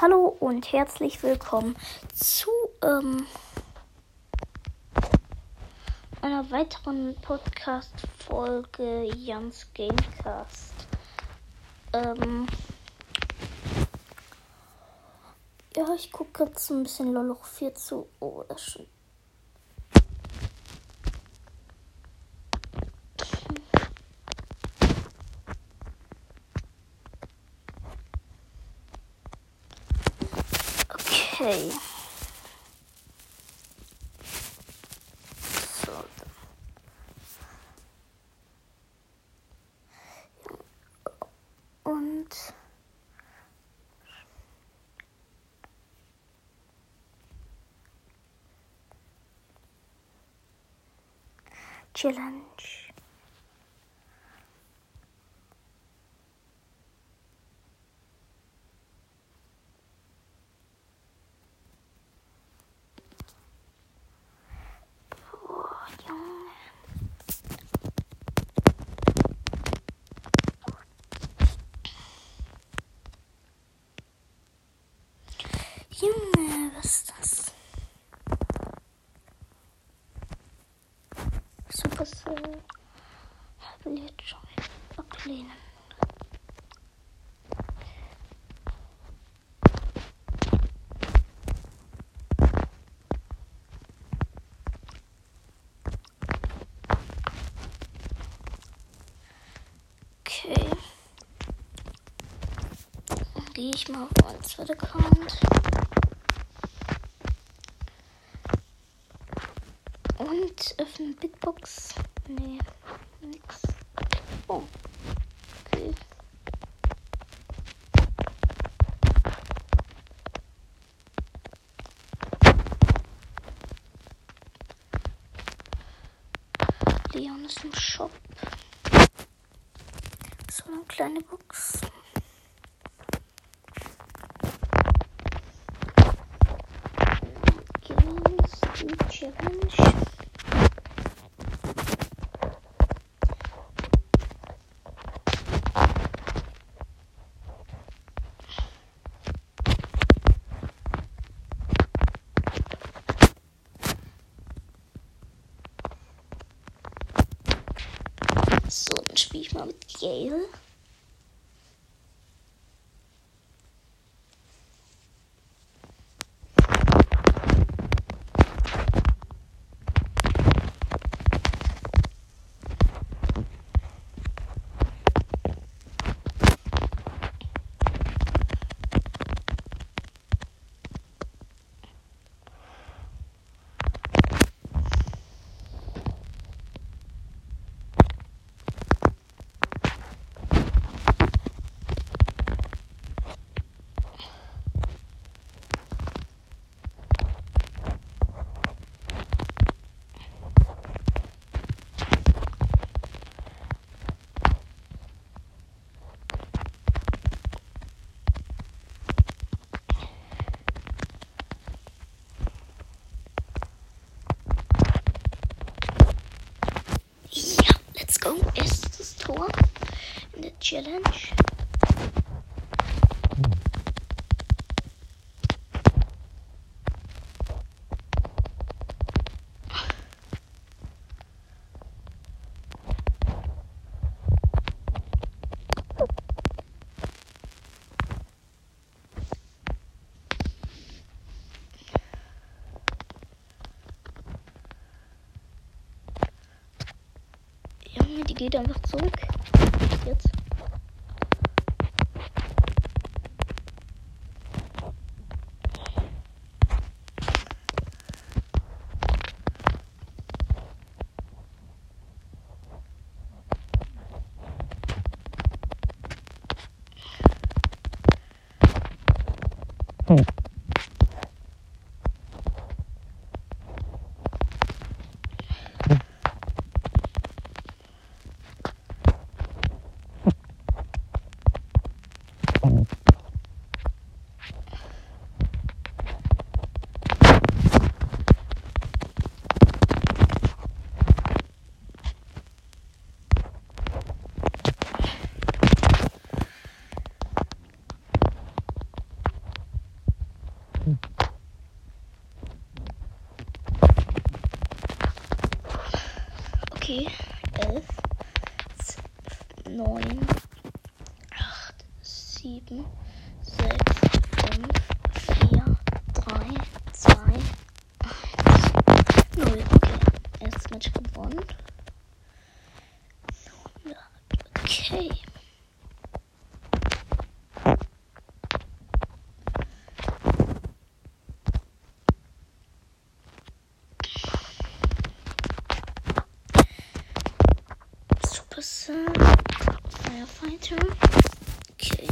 Hallo und herzlich willkommen zu ähm, einer weiteren Podcast-Folge Jans Gamecast. Ähm, ja, ich gucke jetzt ein bisschen Loloch 4 zu. Oh, das ist schon Challenge. Gehe ich mal auf meinen zweiten Account. Und öffne Big Box. Nee, nix. Oh. Okay. Leon ist im Shop. So eine kleine Box. Games, die Challenge. So, dann spiele ich mal mit Gale. Ja, let's go. Erstes Tor in der Challenge. Die geht einfach zurück. Jetzt. Firefighter. Okay.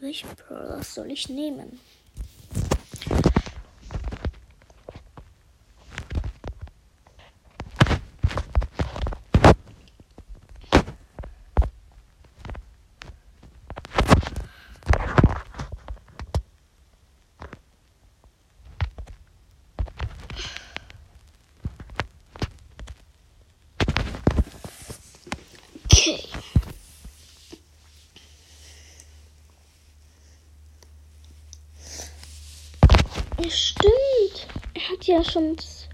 Welchen Brawler soll ich nehmen? Okay. Ja, stimmt. Er hat ja schon. Das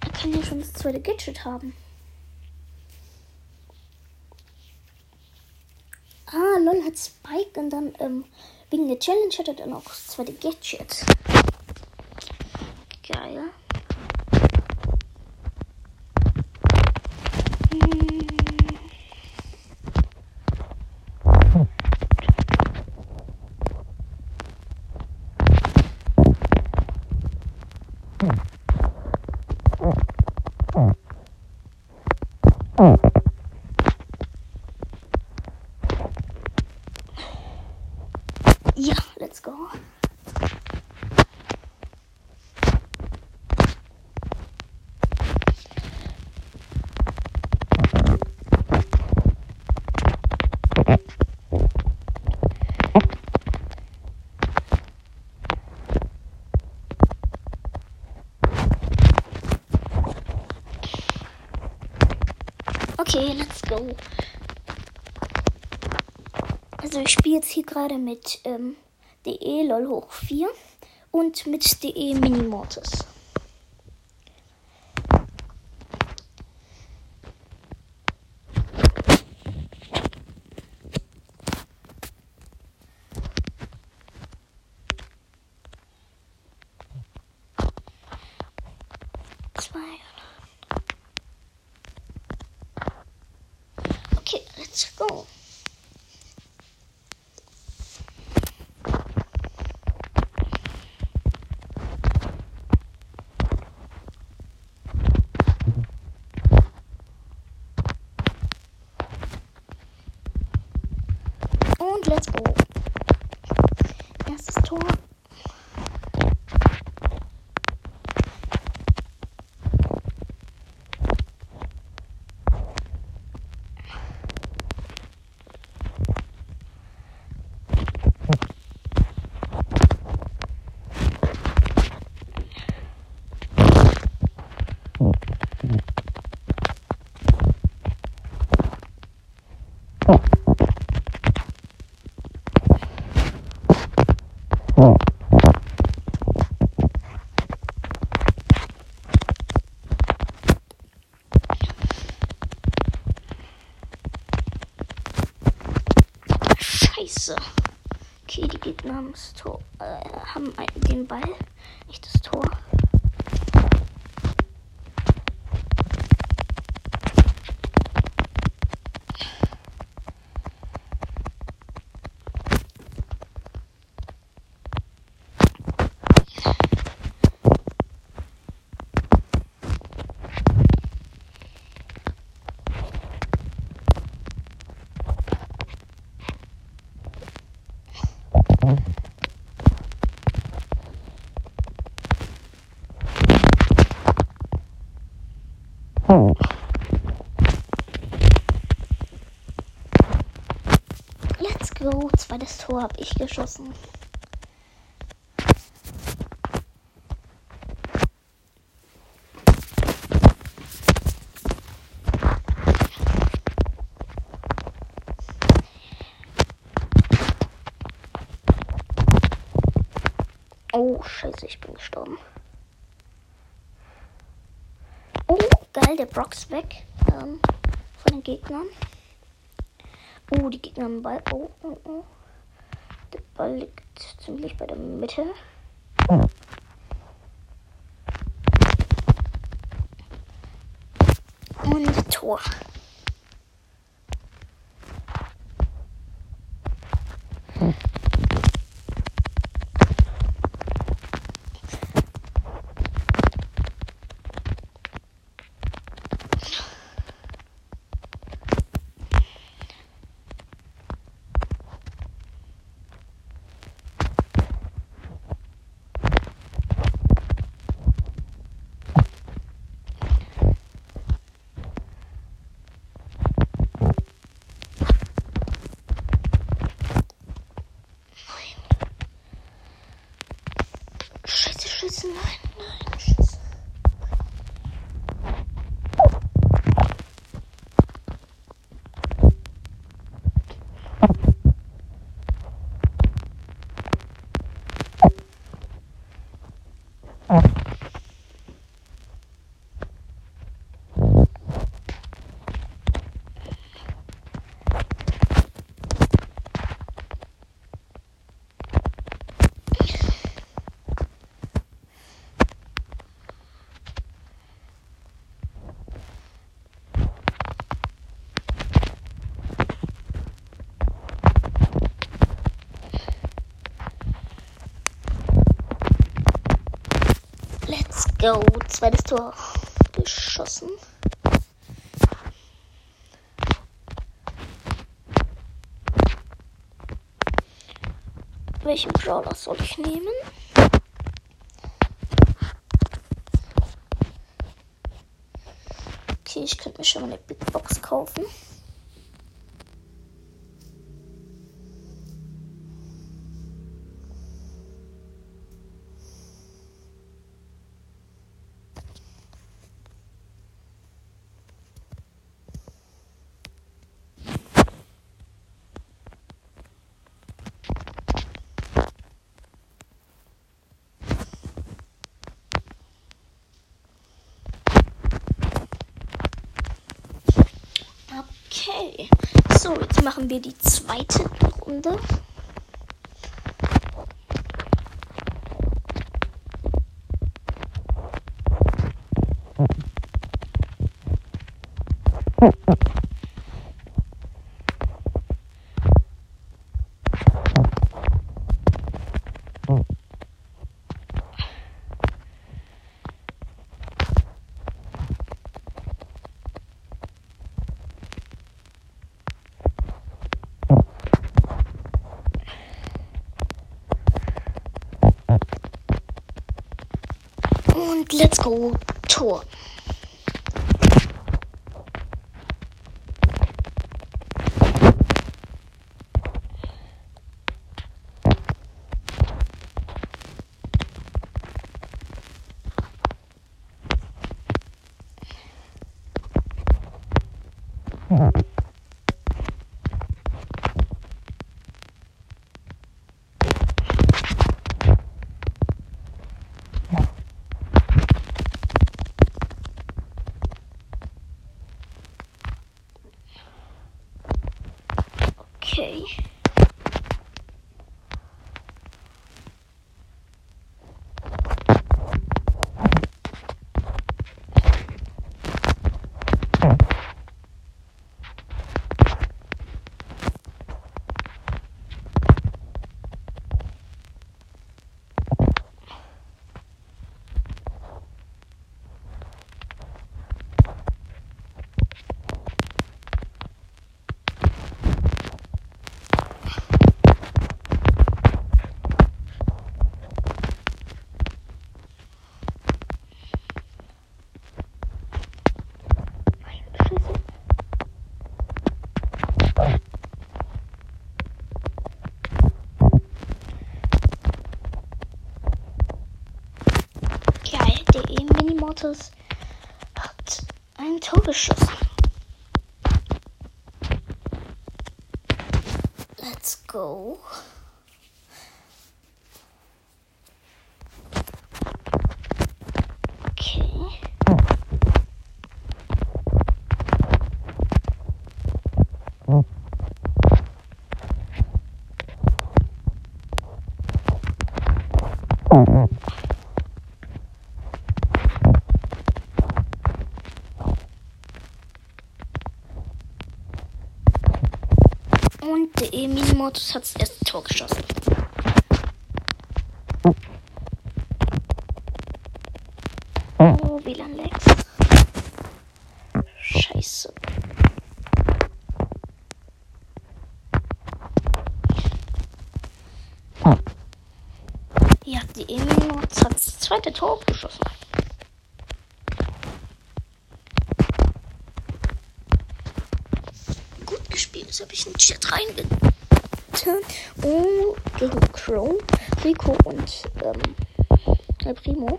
er kann ja schon das zweite Gadget haben. Ah, lol hat Spike und dann ähm, wegen der Challenge hat er dann auch das zweite Gadget. Geil. Hm. Ja, let's go. Go. Also ich spiele jetzt hier gerade mit ähm, DE LOL hoch 4 und mit DE Minimortis. Zwei. Okay, let's go. Und let's go. Erstes Tor. Scheiße. Okay, die Gegner haben das Tor, äh, haben den Ball, nicht das Tor. Tor habe ich geschossen. Oh, scheiße, ich bin gestorben. Oh, geil, der Brox weg ähm, von den Gegnern. Oh, die Gegner haben Ball. Oh, oh, oh. Ball liegt ziemlich bei der Mitte. Und Tor. Scheiße, scheiße, nein, nein, scheiße. Let's go. Zweites Tor geschossen. Welchen Brawler soll ich nehmen? Okay, ich könnte mir schon mal eine Big Box kaufen. Machen wir die zweite Runde. Und let's go. Tor. Okay. Scheiße. Geil, der Hat ein Tor geschossen. Let's go. Und Minimotus hat das erste Tor geschossen. Oh, WLAN Lex. Scheiße. Ja, die Minimotus hat das zweite Tor geschossen. Gut gespielt, das habe ich in den Chat reingetan. Oh, gegen Crow, Rico und ähm, El Primo.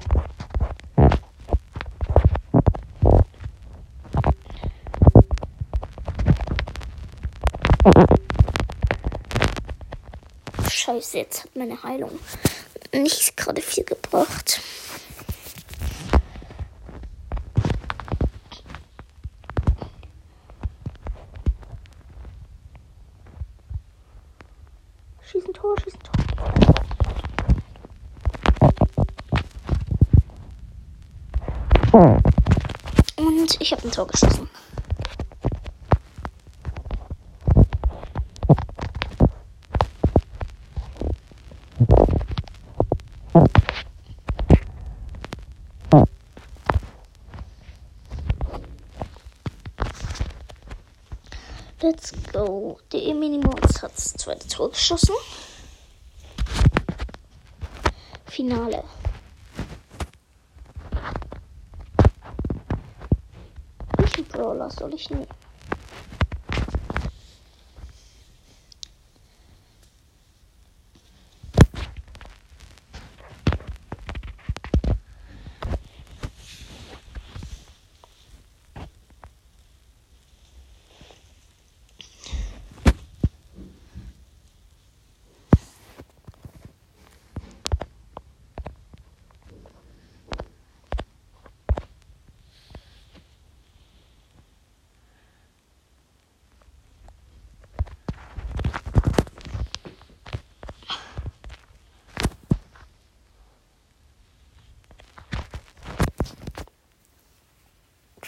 Scheiße, jetzt hat meine Heilung nicht gerade viel gebracht. Schießen Tor, schießen Tor. Und ich habe ein Tor geschossen. Let's go. Der Eminimots hat das zweite Tor geschossen. Finale. Welchen Brawler soll ich nehmen?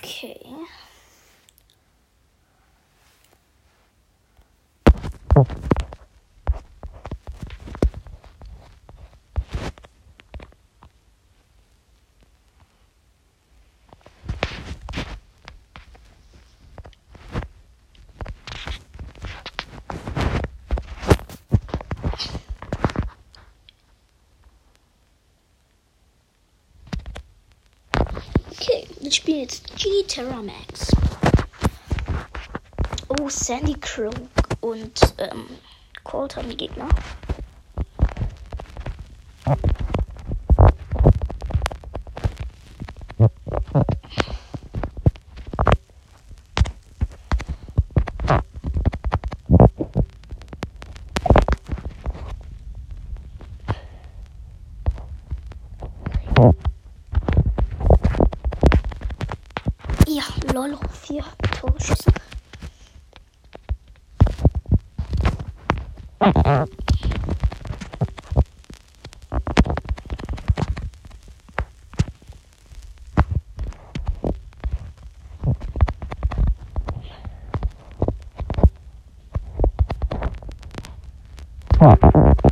Okay. Wir spielen jetzt G-Terra Max. Oh, Sandy Croak und ähm, Colt haben die Gegner. Ha, ha, ha.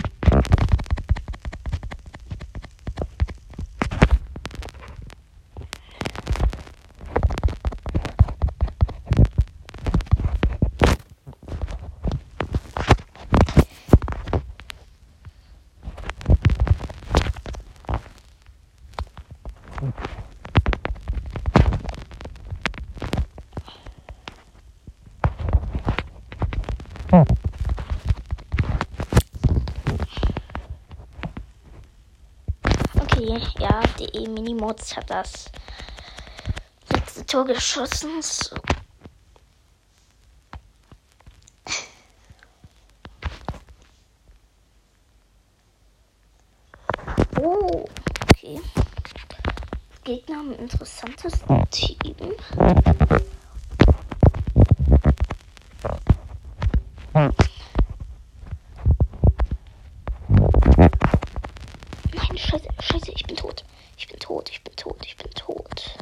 E-Mini-Mods hat das letzte Tor geschossen. So. Oh, okay. Gegner haben ein interessantes Team. Nein, scheiße, scheiße, ich bin tot. Ich bin tot, ich bin tot, ich bin tot.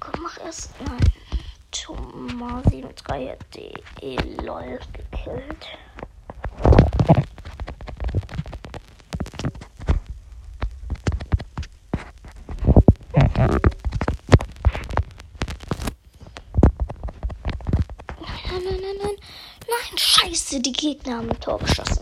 Komm, mach erst. Nein. Tomasi mit 3 DE lol gekillt. Nein, nein, nein, nein. Nein, scheiße, die Gegner haben ein Tor geschossen.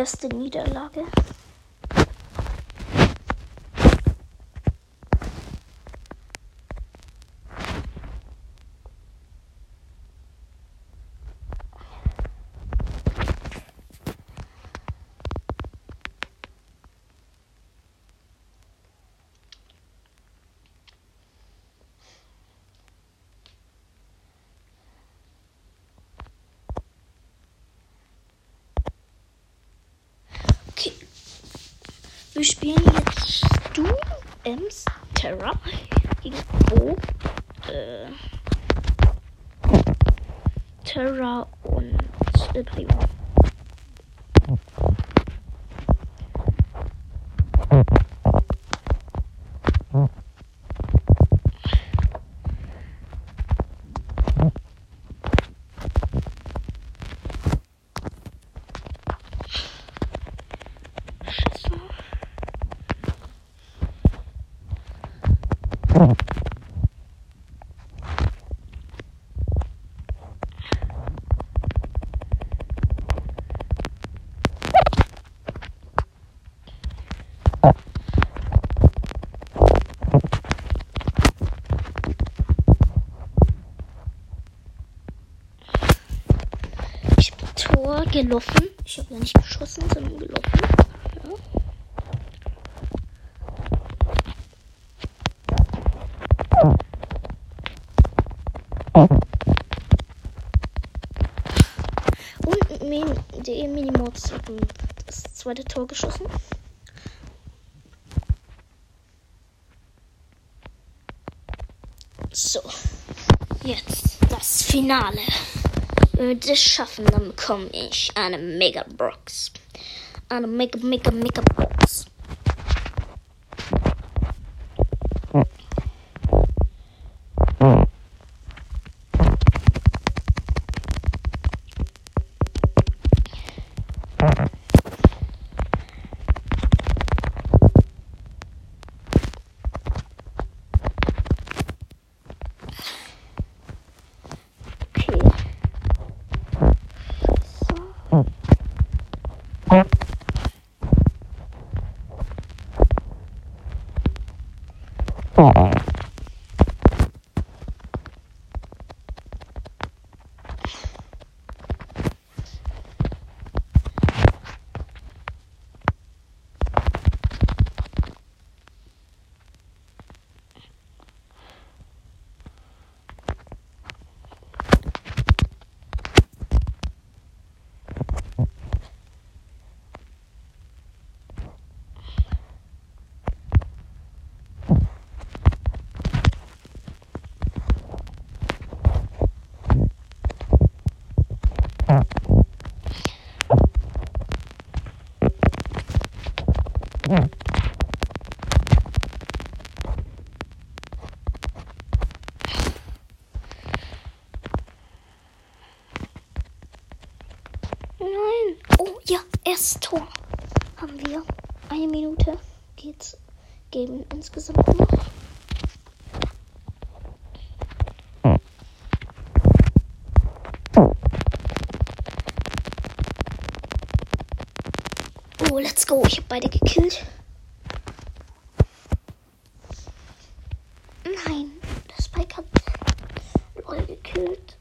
Erste Niederlage. Okay. Wir spielen jetzt du, Ems, Terra? Gegen Bo, äh, Terra und El Primo. Scheiße. Ich bin Tor gelaufen. Ich habe nicht geschossen, sondern gelaufen. Ja. Und Min die Minimods haben das zweite Tor geschossen. So, jetzt das Finale. Das schaffen, dann bekomme ich eine Mega Box. Eine Mega, Mega, Mega Box. Erstes Tor haben wir. Eine Minute geht's. Geben insgesamt noch. Oh, let's go. Ich habe beide gekillt. Nein, der Spike hat Lol gekillt.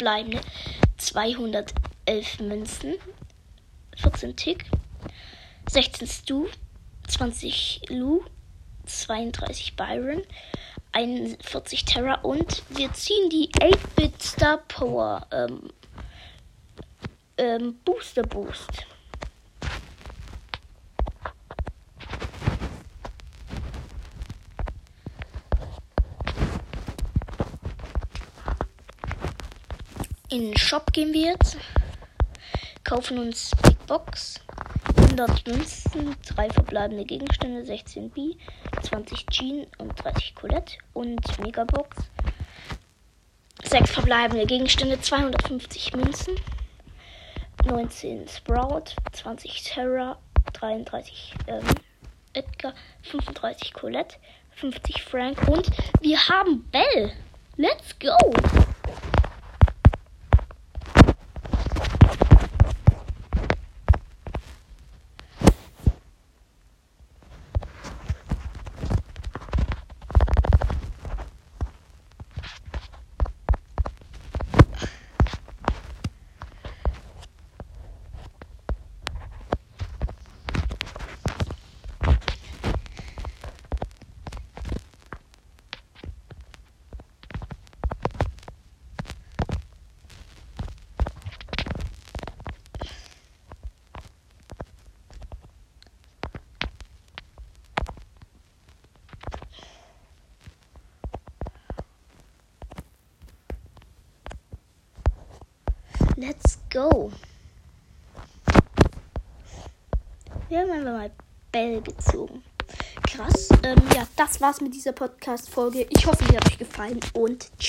Verbleibende. 211 Münzen. 14 Tick. 16 Stu. 20 Lu. 32 Byron. 41 Terra und wir ziehen die 8-Bit Star Power ähm, ähm, Booster Boost. In den Shop gehen wir jetzt. Kaufen uns Big Box. 100 Münzen, 3 verbleibende Gegenstände, 16 B, 20 Jean und 30 Colette und Megabox. 6 verbleibende Gegenstände, 250 Münzen, 19 Sprout, 20 Terra, 33 ähm, Edgar, 35 Colette, 50 Frank und wir haben Bell. Let's go! Let's go. Wir haben einfach mal Bell gezogen. Krass. Ähm, ja, das war's mit dieser Podcast-Folge. Ich hoffe, sie hat euch gefallen und tschüss.